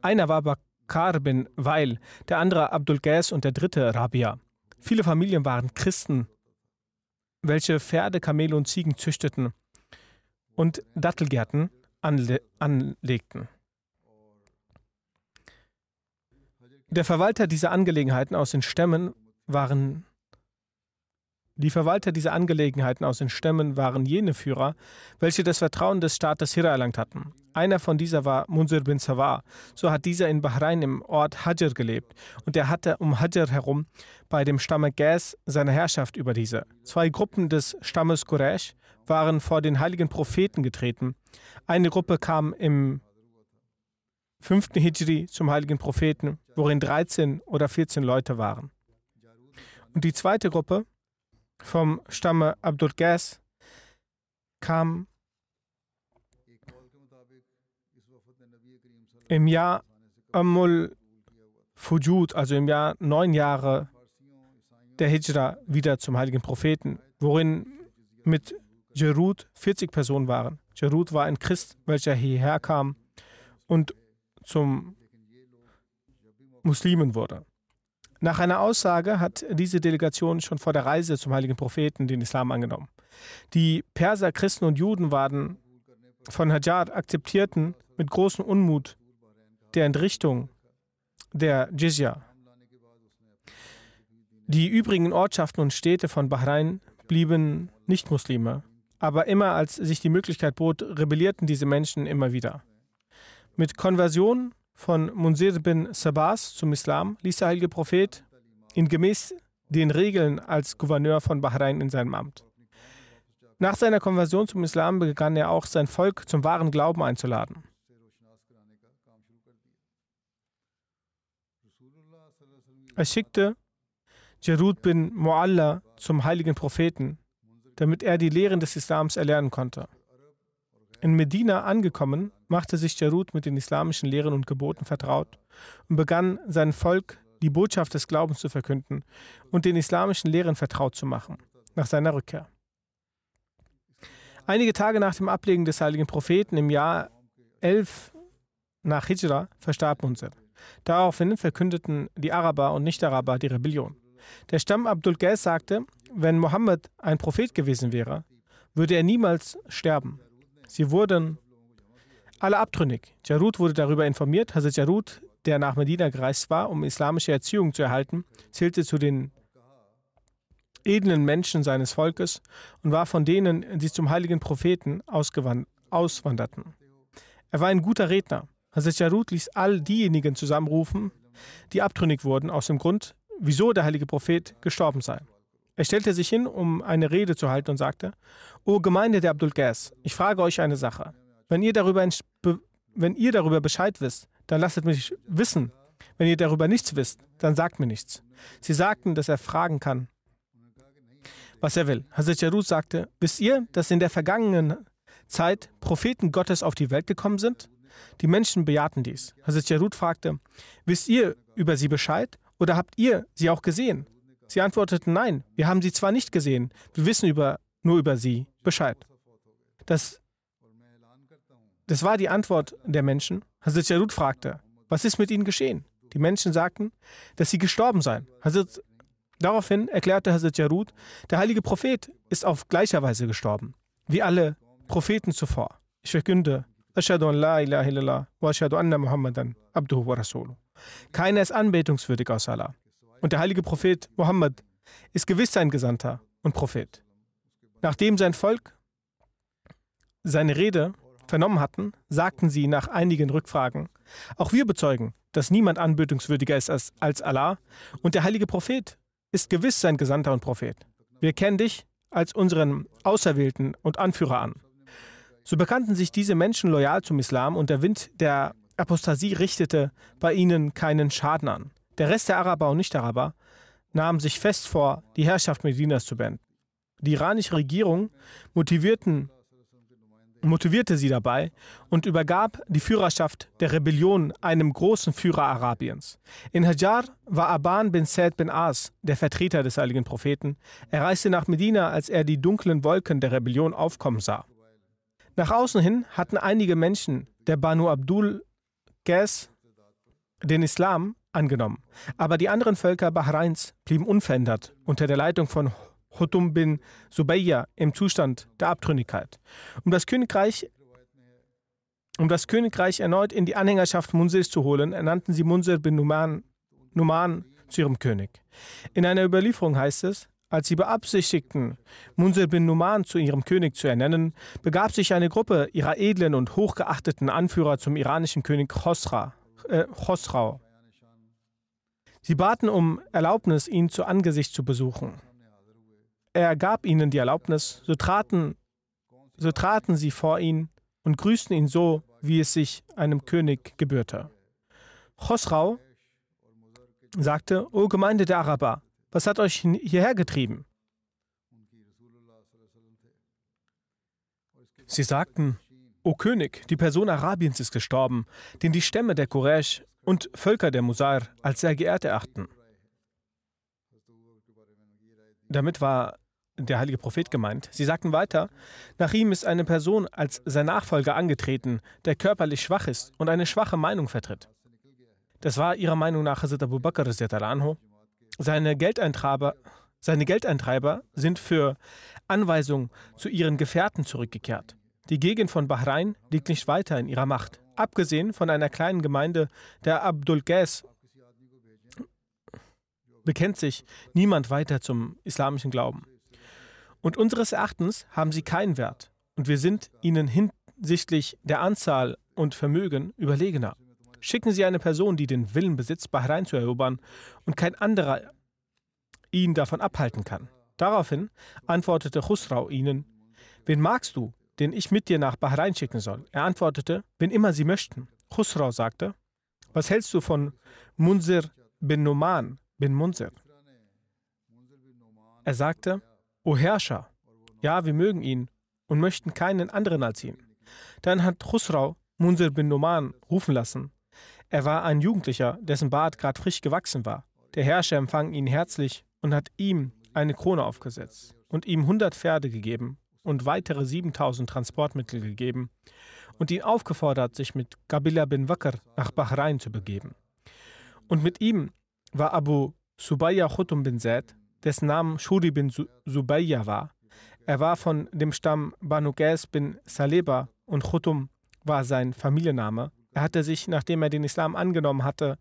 Einer war Bakar bin Weil, der andere Abdul Qais und der dritte Rabia. Viele Familien waren Christen, welche Pferde, Kamele und Ziegen züchteten und Dattelgärten anle anlegten. Der Verwalter dieser Angelegenheiten aus den Stämmen waren die Verwalter dieser Angelegenheiten aus den Stämmen waren jene Führer, welche das Vertrauen des Staates Hira erlangt hatten. Einer von dieser war Munzir bin Sawar. So hat dieser in Bahrain im Ort Hajar gelebt und er hatte um Hajar herum bei dem Stamme Gas seine Herrschaft über diese. Zwei Gruppen des Stammes Quraysh waren vor den heiligen Propheten getreten. Eine Gruppe kam im 5. Hijri zum heiligen Propheten, worin 13 oder 14 Leute waren. Und die zweite Gruppe vom Stamme Abdul Gas kam im Jahr Amul Fujud, also im Jahr neun Jahre der Hijra, wieder zum heiligen Propheten, worin mit Jerut 40 Personen waren. Jerut war ein Christ, welcher hierher kam und zum Muslimen wurde. Nach einer Aussage hat diese Delegation schon vor der Reise zum heiligen Propheten den Islam angenommen. Die Perser, Christen und Juden waren von Hajar akzeptierten mit großem Unmut der Entrichtung der Jizya. Die übrigen Ortschaften und Städte von Bahrain blieben Nicht-Muslime, aber immer als sich die Möglichkeit bot, rebellierten diese Menschen immer wieder. Mit Konversion von Munzir bin Sabas zum Islam ließ der heilige Prophet ihn gemäß den Regeln als Gouverneur von Bahrain in seinem Amt. Nach seiner Konversion zum Islam begann er auch sein Volk zum wahren Glauben einzuladen. Er schickte Jarud bin Mu'alla zum heiligen Propheten, damit er die Lehren des Islams erlernen konnte. In Medina angekommen, machte sich Jarud mit den islamischen Lehren und Geboten vertraut und begann sein Volk die Botschaft des Glaubens zu verkünden und den islamischen Lehren vertraut zu machen, nach seiner Rückkehr. Einige Tage nach dem Ablegen des heiligen Propheten im Jahr 11 nach Hijra verstarb Munzir. Daraufhin verkündeten die Araber und Nicht-Araber die Rebellion. Der Stamm Abdul Qais sagte, wenn Mohammed ein Prophet gewesen wäre, würde er niemals sterben. Sie wurden alle abtrünnig. Jarud wurde darüber informiert. Hazrat Jarud, der nach Medina gereist war, um islamische Erziehung zu erhalten, zählte zu den edlen Menschen seines Volkes und war von denen, die zum heiligen Propheten auswanderten. Er war ein guter Redner. Hazrat Jarud ließ all diejenigen zusammenrufen, die abtrünnig wurden, aus dem Grund, wieso der heilige Prophet gestorben sei. Er stellte sich hin, um eine Rede zu halten und sagte, O Gemeinde der Abdul Gas, ich frage euch eine Sache. Wenn ihr, darüber, wenn ihr darüber Bescheid wisst, dann lasst mich wissen. Wenn ihr darüber nichts wisst, dann sagt mir nichts. Sie sagten, dass er fragen kann, was er will. Hazrat Jarud sagte, wisst ihr, dass in der vergangenen Zeit Propheten Gottes auf die Welt gekommen sind? Die Menschen bejahten dies. Hazrat Jarud fragte, wisst ihr über sie Bescheid oder habt ihr sie auch gesehen? Sie antworteten, nein, wir haben sie zwar nicht gesehen, wir wissen über, nur über sie Bescheid. Das, das war die Antwort der Menschen. Hazrat Jarud fragte, was ist mit ihnen geschehen? Die Menschen sagten, dass sie gestorben seien. Hazrat, daraufhin erklärte Hazrat Jarud, der heilige Prophet ist auf gleicher Weise gestorben, wie alle Propheten zuvor. Ich verkünde. Keiner ist anbetungswürdig außer Allah. Und der heilige Prophet Mohammed ist gewiss sein Gesandter und Prophet. Nachdem sein Volk seine Rede vernommen hatten, sagten sie nach einigen Rückfragen, auch wir bezeugen, dass niemand anbetungswürdiger ist als, als Allah und der heilige Prophet ist gewiss sein Gesandter und Prophet. Wir kennen dich als unseren Auserwählten und Anführer an. So bekannten sich diese Menschen loyal zum Islam und der Wind der Apostasie richtete bei ihnen keinen Schaden an. Der Rest der Araber und Nicht-Araber nahm sich fest vor, die Herrschaft Medinas zu beenden. Die iranische Regierung motivierten motivierte sie dabei und übergab die Führerschaft der Rebellion einem großen Führer Arabiens. In Hajar war Aban bin Said bin As, der Vertreter des heiligen Propheten. Er reiste nach Medina, als er die dunklen Wolken der Rebellion aufkommen sah. Nach außen hin hatten einige Menschen der Banu Abdul Gas den Islam angenommen, aber die anderen Völker Bahrains blieben unverändert unter der Leitung von Hutum bin Subayya im Zustand der Abtrünnigkeit. Um das Königreich um das Königreich erneut in die Anhängerschaft Munsirs zu holen, ernannten sie Munsir bin Numan, Numan zu ihrem König. In einer Überlieferung heißt es, als sie beabsichtigten, Munsir bin Numan zu ihrem König zu ernennen, begab sich eine Gruppe ihrer edlen und hochgeachteten Anführer zum iranischen König Khosra, äh, Khosrau. Sie baten um Erlaubnis, ihn zu Angesicht zu besuchen. Er gab ihnen die Erlaubnis, so traten, so traten sie vor ihn und grüßten ihn so, wie es sich einem König gebührte. Chosrau sagte, O Gemeinde der Araber, was hat euch hierher getrieben? Sie sagten, O König, die Person Arabiens ist gestorben, den die Stämme der Quraysh und Völker der Musair als sehr geehrt erachten. Damit war der heilige Prophet gemeint. Sie sagten weiter, nach ihm ist eine Person als sein Nachfolger angetreten, der körperlich schwach ist und eine schwache Meinung vertritt. Das war ihrer Meinung nach Hazrat Abu Bakr anhu. Seine Geldeintreiber, seine Geldeintreiber sind für Anweisungen zu ihren Gefährten zurückgekehrt. Die Gegend von Bahrain liegt nicht weiter in ihrer Macht. Abgesehen von einer kleinen Gemeinde der Abdul Ghaz bekennt sich niemand weiter zum islamischen Glauben. Und unseres Erachtens haben sie keinen Wert. Und wir sind ihnen hinsichtlich der Anzahl und Vermögen überlegener. Schicken Sie eine Person, die den Willen besitzt, Bahrain zu erobern und kein anderer ihn davon abhalten kann. Daraufhin antwortete Khusrau ihnen, Wen magst du, den ich mit dir nach Bahrain schicken soll? Er antwortete, wen immer sie möchten. Khusrau sagte, was hältst du von Munzir bin Numan bin Munzir? Er sagte, O Herrscher, ja, wir mögen ihn und möchten keinen anderen als ihn. Dann hat Khusrau Munzir bin Numan rufen lassen. Er war ein Jugendlicher, dessen Bart gerade frisch gewachsen war. Der Herrscher empfang ihn herzlich und hat ihm eine Krone aufgesetzt und ihm 100 Pferde gegeben und weitere 7000 Transportmittel gegeben und ihn aufgefordert, sich mit Gabila bin Wakr nach Bahrain zu begeben. Und mit ihm war Abu Subaya Khutum bin Zaid, dessen Name Shuri bin Zubayya war. Er war von dem Stamm Banu Qais bin Saleba und Khutum war sein Familienname. Er hatte sich, nachdem er den Islam angenommen hatte,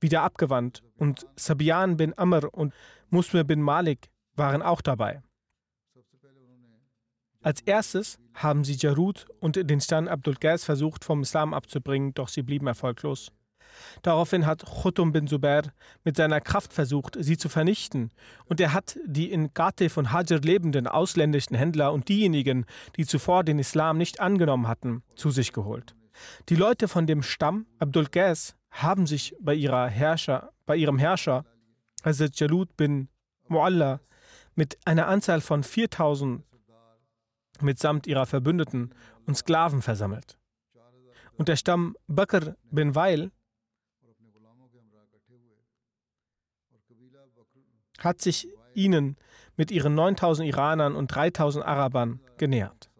wieder abgewandt und Sabian bin Amr und Musmir bin Malik waren auch dabei. Als erstes haben sie Jarud und den Stamm Abdul Qais versucht, vom Islam abzubringen, doch sie blieben erfolglos. Daraufhin hat Khutum bin Zubair mit seiner Kraft versucht, sie zu vernichten. Und er hat die in Gatte von Hajar lebenden ausländischen Händler und diejenigen, die zuvor den Islam nicht angenommen hatten, zu sich geholt. Die Leute von dem Stamm Abdul Qais haben sich bei, Herrscher, bei ihrem Herrscher Hazrat Jalud bin Mu'alla mit einer Anzahl von 4000 mitsamt ihrer Verbündeten und Sklaven versammelt. Und der Stamm Bakr bin Weil hat sich ihnen mit ihren 9000 Iranern und 3000 Arabern genähert.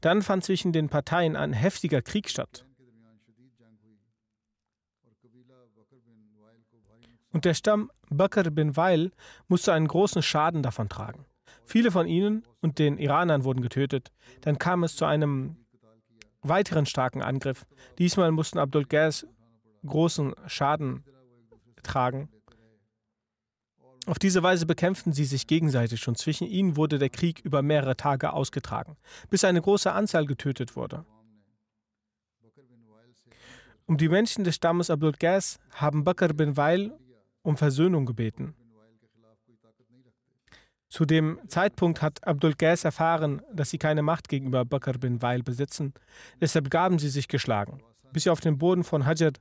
Dann fand zwischen den Parteien ein heftiger Krieg statt. Und der Stamm Bakr bin Weil musste einen großen Schaden davon tragen. Viele von ihnen und den Iranern wurden getötet. Dann kam es zu einem weiteren starken Angriff. Diesmal mussten Abdul Ghaz großen Schaden tragen. Auf diese Weise bekämpften sie sich gegenseitig und zwischen ihnen wurde der Krieg über mehrere Tage ausgetragen, bis eine große Anzahl getötet wurde. Um die Menschen des Stammes Abdul Ghaz haben Bakr bin Weil um Versöhnung gebeten. Zu dem Zeitpunkt hat Abdul Ghaz erfahren, dass sie keine Macht gegenüber Bakr bin Weil besitzen, deshalb gaben sie sich geschlagen. bis sie auf dem Boden von Hajar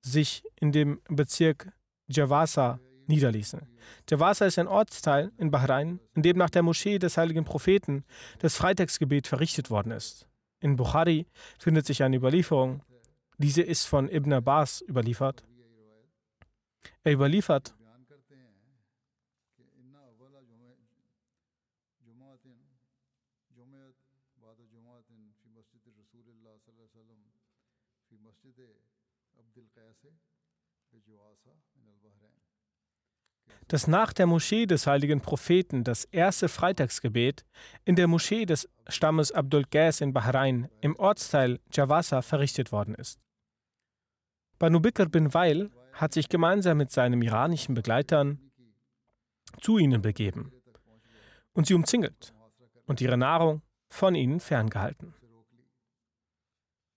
sich in dem Bezirk Javasa niederließen. Javasa ist ein Ortsteil in Bahrain, in dem nach der Moschee des heiligen Propheten das Freitagsgebet verrichtet worden ist. In Bukhari findet sich eine Überlieferung. Diese ist von Ibn Abbas überliefert. Er überliefert, dass nach der Moschee des heiligen Propheten das erste Freitagsgebet in der Moschee des Stammes Abdul Qais in Bahrain im Ortsteil Javasa verrichtet worden ist. Banu Bikr bin Weil hat sich gemeinsam mit seinen iranischen Begleitern zu ihnen begeben und sie umzingelt und ihre Nahrung von ihnen ferngehalten.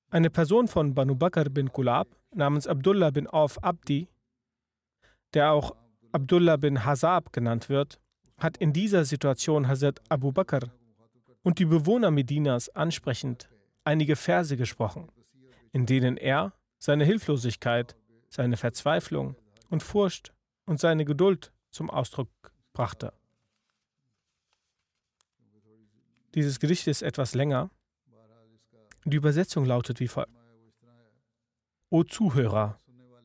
Eine Person von Banu Bakr bin Kulab namens Abdullah bin Auf Abdi, der auch Abdullah bin Hazab genannt wird, hat in dieser Situation Hazrat Abu Bakr und die Bewohner Medinas ansprechend einige Verse gesprochen, in denen er seine Hilflosigkeit, seine Verzweiflung und Furcht und seine Geduld zum Ausdruck brachte. Dieses Gedicht ist etwas länger. Die Übersetzung lautet wie folgt. O Zuhörer,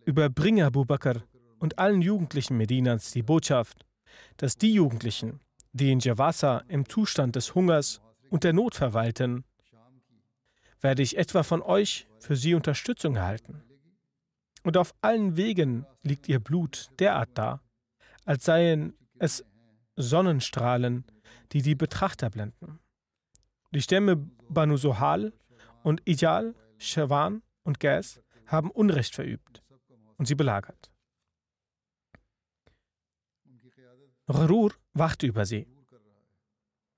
überbringe Abu Bakr und allen Jugendlichen Medinas die Botschaft, dass die Jugendlichen, die in Javasa im Zustand des Hungers und der Not verweilten, werde ich etwa von euch für sie Unterstützung erhalten. Und auf allen Wegen liegt ihr Blut derart da, als seien es Sonnenstrahlen, die die Betrachter blenden. Die Stämme Banu Sohal und Ijal, Shawan und Gas haben Unrecht verübt und sie belagert. Rur wachte über sie.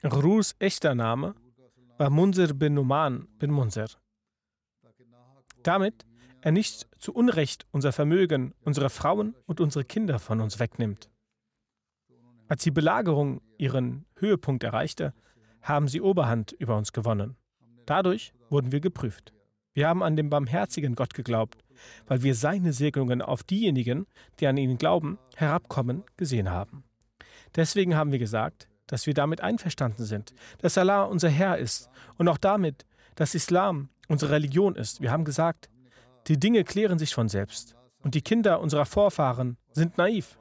Rurs echter Name war Munzir bin Numan bin Munzir. Damit er nicht zu Unrecht unser Vermögen, unsere Frauen und unsere Kinder von uns wegnimmt. Als die Belagerung ihren Höhepunkt erreichte, haben sie Oberhand über uns gewonnen. Dadurch wurden wir geprüft. Wir haben an den barmherzigen Gott geglaubt, weil wir seine Segnungen auf diejenigen, die an ihn glauben, herabkommen, gesehen haben. Deswegen haben wir gesagt, dass wir damit einverstanden sind, dass Allah unser Herr ist und auch damit, dass Islam unsere Religion ist. Wir haben gesagt, die Dinge klären sich von selbst und die Kinder unserer Vorfahren sind naiv.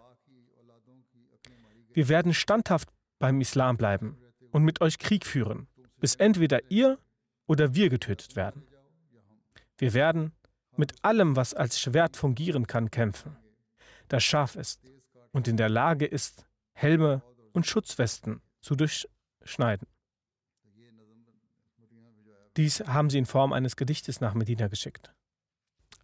Wir werden standhaft beim Islam bleiben und mit euch Krieg führen, bis entweder ihr oder wir getötet werden. Wir werden mit allem, was als Schwert fungieren kann, kämpfen, das scharf ist und in der Lage ist, Helme und Schutzwesten zu durchschneiden. Dies haben sie in Form eines Gedichtes nach Medina geschickt.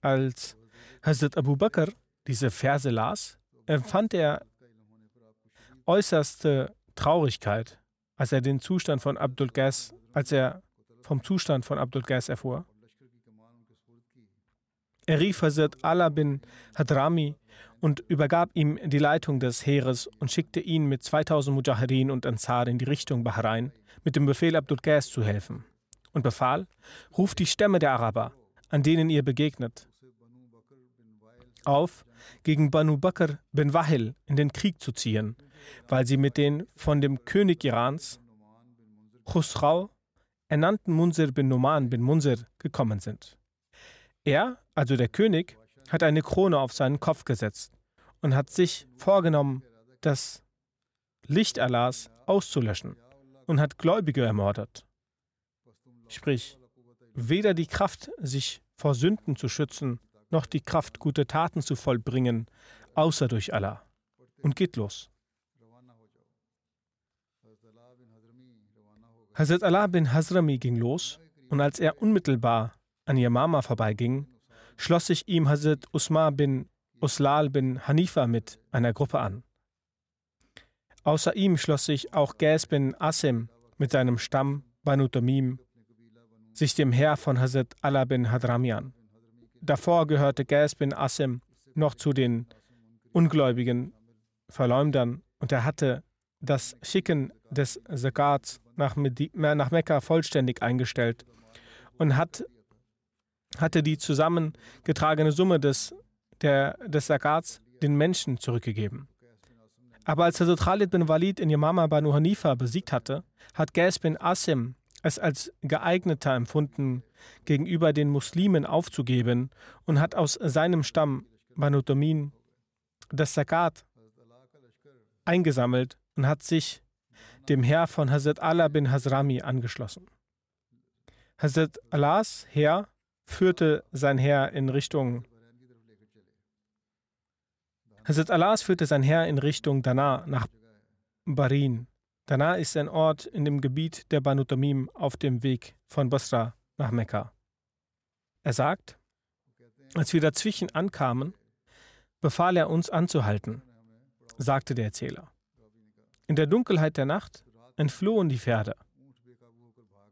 Als Hazrat Abu Bakr diese Verse las, empfand er äußerste Traurigkeit, als er den Zustand von Abdul Gas, als er vom Zustand von Abdul Gas erfuhr. Er rief Hazrat Allah bin Hadrami und übergab ihm die Leitung des Heeres und schickte ihn mit 2000 Mujahideen und Ansar in die Richtung Bahrain mit dem Befehl Abdul Qais zu helfen und befahl, ruft die Stämme der Araber, an denen ihr begegnet, auf, gegen Banu Bakr bin Wahil in den Krieg zu ziehen, weil sie mit den von dem König Irans, Khusrau, ernannten Munzir bin Numan bin Munzir gekommen sind. Er, also der König, hat eine Krone auf seinen Kopf gesetzt und hat sich vorgenommen, das Licht Allahs auszulöschen und hat Gläubige ermordet. Sprich, weder die Kraft, sich vor Sünden zu schützen, noch die Kraft, gute Taten zu vollbringen, außer durch Allah. Und geht los. Hazrat Allah bin Hazrami ging los und als er unmittelbar an Yamama vorbeiging, schloss sich ihm Hazrat Usma bin Uslal bin Hanifa mit einer Gruppe an. Außer ihm schloss sich auch Gas bin Asim mit seinem Stamm Banu Tamim sich dem Herr von Hazrat Allah bin Hadrami an. Davor gehörte Gas bin Asim noch zu den ungläubigen Verleumdern und er hatte das Schicken des Zakats nach Mekka vollständig eingestellt und hat hatte die zusammengetragene Summe des, der, des Zakats den Menschen zurückgegeben. Aber als Hazrat Khalid bin Walid in Yamama Banu Hanifa besiegt hatte, hat Gas bin Asim es als geeigneter empfunden, gegenüber den Muslimen aufzugeben und hat aus seinem Stamm Banu Domin das Zakat eingesammelt und hat sich dem Herr von Hazrat Allah bin Hazrami angeschlossen. Hazrat Allahs Herr führte sein Heer in Richtung Hazrat Allahs führte sein Heer in Richtung Dana nach Barin. Dana ist ein Ort in dem Gebiet der Banu Tamim auf dem Weg von Basra nach Mekka. Er sagt, als wir dazwischen ankamen, befahl er uns anzuhalten, sagte der Erzähler. In der Dunkelheit der Nacht entflohen die Pferde.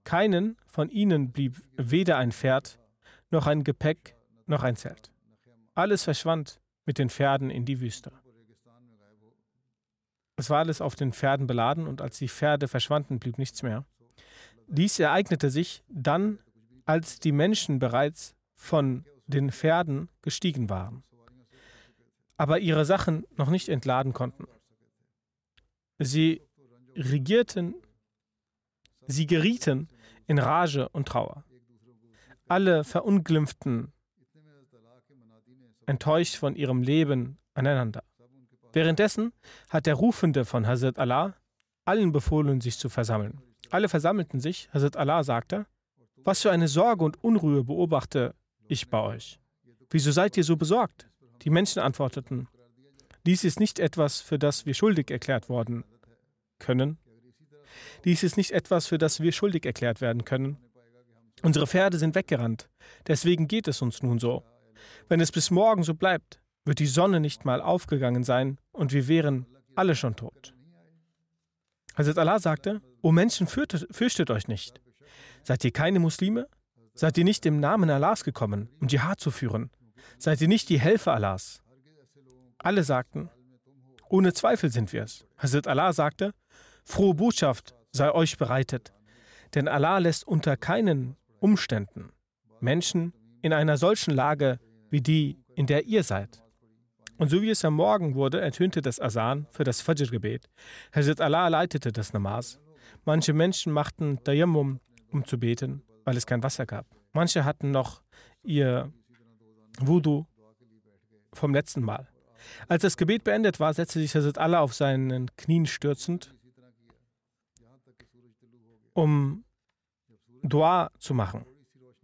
Keinen von ihnen blieb weder ein Pferd, noch ein Gepäck, noch ein Zelt. Alles verschwand mit den Pferden in die Wüste. Es war alles auf den Pferden beladen und als die Pferde verschwanden, blieb nichts mehr. Dies ereignete sich dann, als die Menschen bereits von den Pferden gestiegen waren, aber ihre Sachen noch nicht entladen konnten. Sie regierten, sie gerieten in Rage und Trauer. Alle verunglimpften enttäuscht von ihrem Leben aneinander. Währenddessen hat der Rufende von Hazrat Allah allen befohlen, sich zu versammeln. Alle versammelten sich. Hazrat Allah sagte, was für eine Sorge und Unruhe beobachte ich bei euch. Wieso seid ihr so besorgt? Die Menschen antworteten, dies ist nicht etwas, für das wir schuldig erklärt worden können. Dies ist nicht etwas, für das wir schuldig erklärt werden können. Unsere Pferde sind weggerannt. Deswegen geht es uns nun so. Wenn es bis morgen so bleibt, wird die Sonne nicht mal aufgegangen sein und wir wären alle schon tot. Hazrat Allah sagte, O Menschen, fürchtet, euch nicht. Seid ihr keine Muslime? Seid ihr nicht im Namen Allahs gekommen, um Dschihad zu führen? Seid ihr nicht die Helfer Allahs? Alle sagten, ohne Zweifel sind wir es. Hazrat Allah sagte, frohe Botschaft sei euch bereitet, denn Allah lässt unter keinen Umständen Menschen in einer solchen Lage wie die, in der ihr seid. Und so wie es am Morgen wurde, ertönte das Asan für das Fajr-Gebet. Hazrat Allah leitete das Namas. Manche Menschen machten Tayammum, um zu beten, weil es kein Wasser gab. Manche hatten noch ihr Wudu vom letzten Mal. Als das Gebet beendet war, setzte sich Hazrat Allah auf seinen Knien stürzend, um Dua zu machen.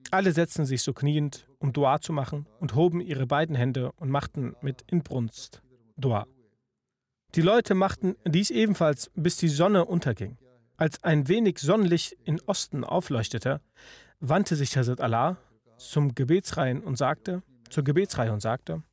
Alle setzten sich so kniend, um Dua zu machen, und hoben ihre beiden Hände und machten mit Inbrunst Dua. Die Leute machten dies ebenfalls, bis die Sonne unterging. Als ein wenig Sonnenlicht in Osten aufleuchtete, wandte sich Hazrat Allah zum Gebetsreihen und sagte, zur Gebetsreihe und sagte,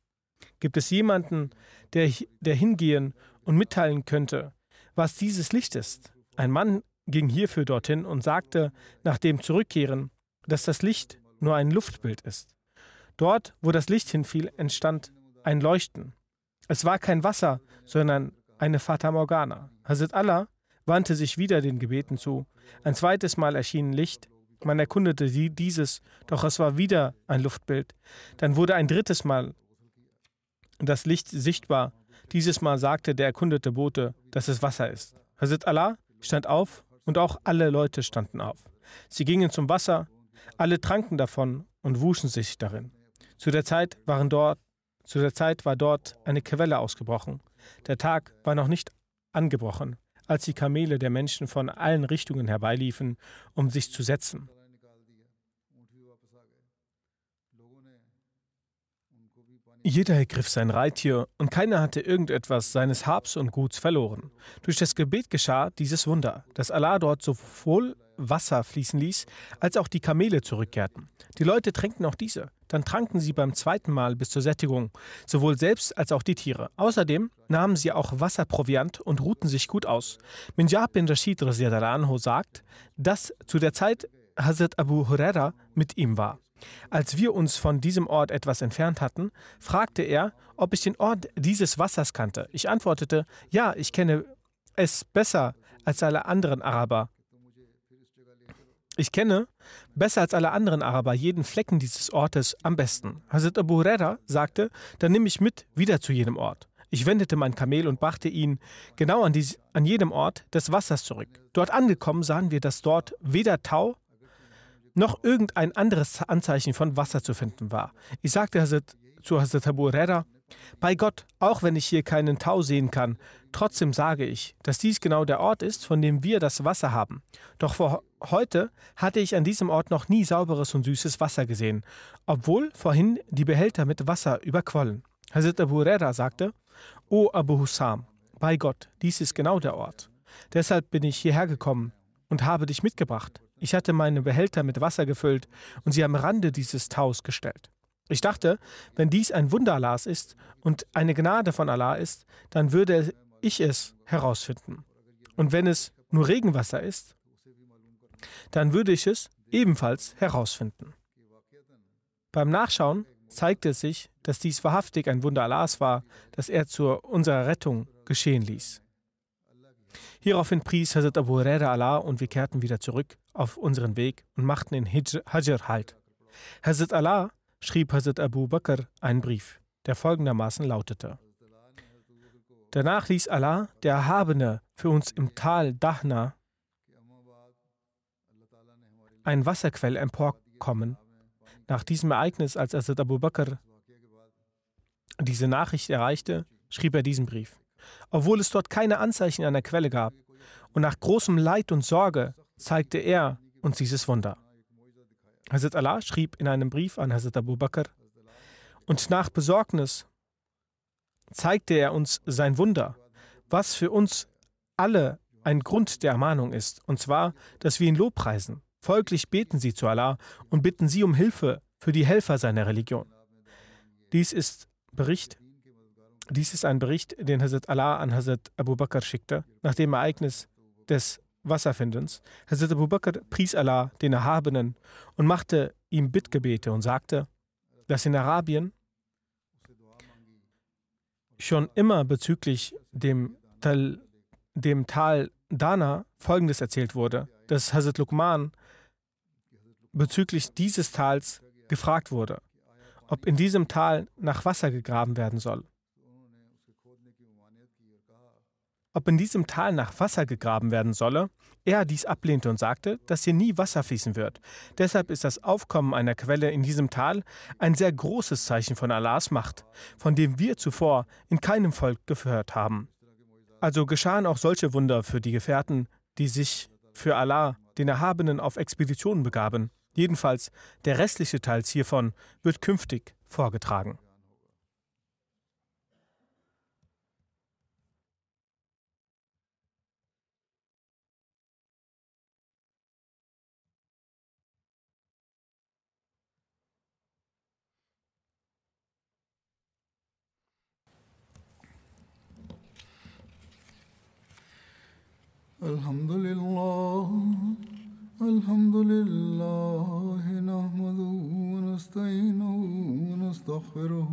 gibt es jemanden, der, der hingehen und mitteilen könnte, was dieses Licht ist? Ein Mann ging hierfür dorthin und sagte nach dem Zurückkehren, dass das Licht nur ein Luftbild ist. Dort, wo das Licht hinfiel, entstand ein Leuchten. Es war kein Wasser, sondern eine Fata Morgana. Hazrat Allah wandte sich wieder den Gebeten zu. Ein zweites Mal erschien Licht. Man erkundete dieses, doch es war wieder ein Luftbild. Dann wurde ein drittes Mal das Licht sichtbar. Dieses Mal sagte der erkundete Bote, dass es Wasser ist. Hazrat Allah stand auf und auch alle Leute standen auf. Sie gingen zum Wasser, alle tranken davon und wuschen sich darin. Zu der Zeit waren dort zu der Zeit war dort eine Quelle ausgebrochen. Der Tag war noch nicht angebrochen, als die Kamele der Menschen von allen Richtungen herbeiliefen, um sich zu setzen. Jeder ergriff sein Reittier und keiner hatte irgendetwas seines Habs und Guts verloren. Durch das Gebet geschah dieses Wunder, dass Allah dort sowohl Wasser fließen ließ, als auch die Kamele zurückkehrten. Die Leute tränkten auch diese. Dann tranken sie beim zweiten Mal bis zur Sättigung, sowohl selbst als auch die Tiere. Außerdem nahmen sie auch Wasserproviant und ruhten sich gut aus. Minjab bin Rashid anhu sagt, dass zu der Zeit Hazrat Abu Huraira mit ihm war. Als wir uns von diesem Ort etwas entfernt hatten, fragte er, ob ich den Ort dieses Wassers kannte. Ich antwortete, ja, ich kenne es besser als alle anderen Araber. Ich kenne, besser als alle anderen Araber, jeden Flecken dieses Ortes am besten. Hazrat Abu Huraira sagte, dann nimm mich mit wieder zu jenem Ort. Ich wendete mein Kamel und brachte ihn genau an, dies, an jedem Ort des Wassers zurück. Dort angekommen sahen wir, dass dort weder Tau noch irgendein anderes Anzeichen von Wasser zu finden war. Ich sagte Hazrat, zu Hazrat Abu Huraira, bei Gott, auch wenn ich hier keinen Tau sehen kann, trotzdem sage ich, dass dies genau der Ort ist, von dem wir das Wasser haben. Doch vor heute hatte ich an diesem Ort noch nie sauberes und süßes Wasser gesehen, obwohl vorhin die Behälter mit Wasser überquollen. Hazrat Abu Huraira sagte, O Abu Hussam, bei Gott, dies ist genau der Ort. Deshalb bin ich hierher gekommen und habe dich mitgebracht. Ich hatte meine Behälter mit Wasser gefüllt und sie am Rande dieses Taus gestellt. Ich dachte, wenn dies ein Wunder Allahs ist und eine Gnade von Allah ist, dann würde ich es herausfinden. Und wenn es nur Regenwasser ist, dann würde ich es ebenfalls herausfinden. Beim Nachschauen zeigte es sich, dass dies wahrhaftig ein Wunder Allahs war, das er zu unserer Rettung geschehen ließ. Hieraufhin pries Hazrat Abu Huraira Allah und wir kehrten wieder zurück auf unseren Weg und machten in Hajr halt. Hazrat Allah schrieb Hazrat Abu Bakr einen Brief, der folgendermaßen lautete: Danach ließ Allah, der Erhabene, für uns im Tal Dahna ein Wasserquell emporkommen. Nach diesem Ereignis, als Hazrat Abu Bakr diese Nachricht erreichte, schrieb er diesen Brief. Obwohl es dort keine Anzeichen einer Quelle gab und nach großem Leid und Sorge zeigte er uns dieses Wunder. Hazrat Allah schrieb in einem Brief an Hazrat Abu Bakr, und nach Besorgnis zeigte er uns sein Wunder, was für uns alle ein Grund der Ermahnung ist, und zwar, dass wir ihn lobpreisen. Folglich beten sie zu Allah und bitten sie um Hilfe für die Helfer seiner Religion. Dies ist Bericht. Dies ist ein Bericht, den Hazrat Allah an Hazrat Abu Bakr schickte, nach dem Ereignis des Wasserfindens. Hazrat Abu Bakr pries Allah, den Erhabenen, und machte ihm Bittgebete und sagte, dass in Arabien schon immer bezüglich dem Tal, dem Tal Dana Folgendes erzählt wurde, dass Hazrat Luqman bezüglich dieses Tals gefragt wurde, ob in diesem Tal nach Wasser gegraben werden soll. Ob in diesem Tal nach Wasser gegraben werden solle, er dies ablehnte und sagte, dass hier nie Wasser fließen wird. Deshalb ist das Aufkommen einer Quelle in diesem Tal ein sehr großes Zeichen von Allahs Macht, von dem wir zuvor in keinem Volk gehört haben. Also geschahen auch solche Wunder für die Gefährten, die sich für Allah, den Erhabenen, auf Expeditionen begaben. Jedenfalls der restliche Teil hiervon wird künftig vorgetragen. الحمد لله الحمد لله نحمده ونستعينه ونستغفره.